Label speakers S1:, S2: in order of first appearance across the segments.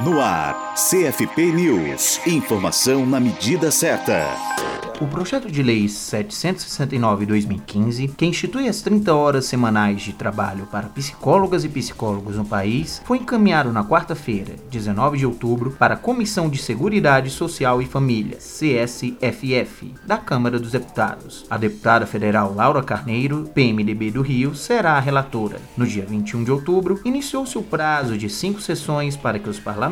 S1: No ar, CFP News. Informação na medida certa.
S2: O projeto de lei 769-2015, que institui as 30 horas semanais de trabalho para psicólogas e psicólogos no país, foi encaminhado na quarta-feira, 19 de outubro, para a Comissão de Seguridade Social e Família, CSFF, da Câmara dos Deputados. A deputada federal Laura Carneiro, PMDB do Rio, será a relatora. No dia 21 de outubro, iniciou-se o prazo de cinco sessões para que os parlamentares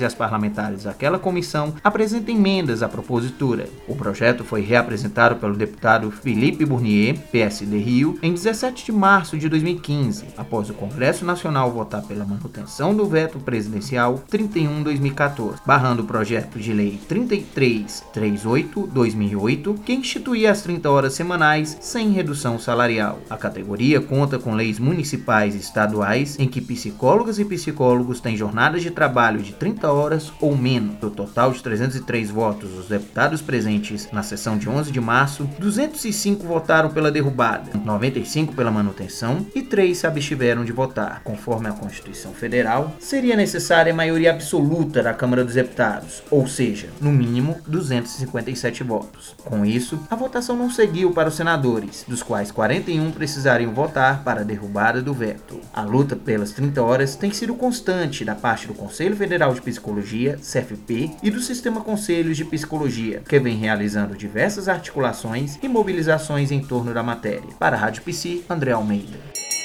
S2: e as parlamentares daquela comissão apresentem emendas à propositura. O projeto foi reapresentado pelo deputado Felipe Bournier, PSD Rio, em 17 de março de 2015, após o Congresso Nacional votar pela manutenção do veto presidencial 31-2014, barrando o projeto de lei 3338-2008, que instituía as 30 horas semanais sem redução salarial. A categoria conta com leis municipais e estaduais em que psicólogas e psicólogos têm jornadas de trabalho de 30 horas ou menos. Do total de 303 votos dos deputados presentes na sessão de 11 de março, 205 votaram pela derrubada, 95 pela manutenção e 3 se abstiveram de votar. Conforme a Constituição Federal, seria necessária a maioria absoluta da Câmara dos Deputados, ou seja, no mínimo 257 votos. Com isso, a votação não seguiu para os senadores, dos quais 41 precisariam votar para a derrubada do veto. A luta pelas 30 horas tem sido constante da parte do Conselho Federal de Psicologia, CFP, e do Sistema Conselhos de Psicologia, que vem realizando diversas articulações e mobilizações em torno da matéria. Para a Rádio Psi, André Almeida.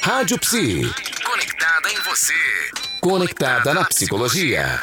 S1: Rádio Psi. Conectada em você. Conectada na psicologia.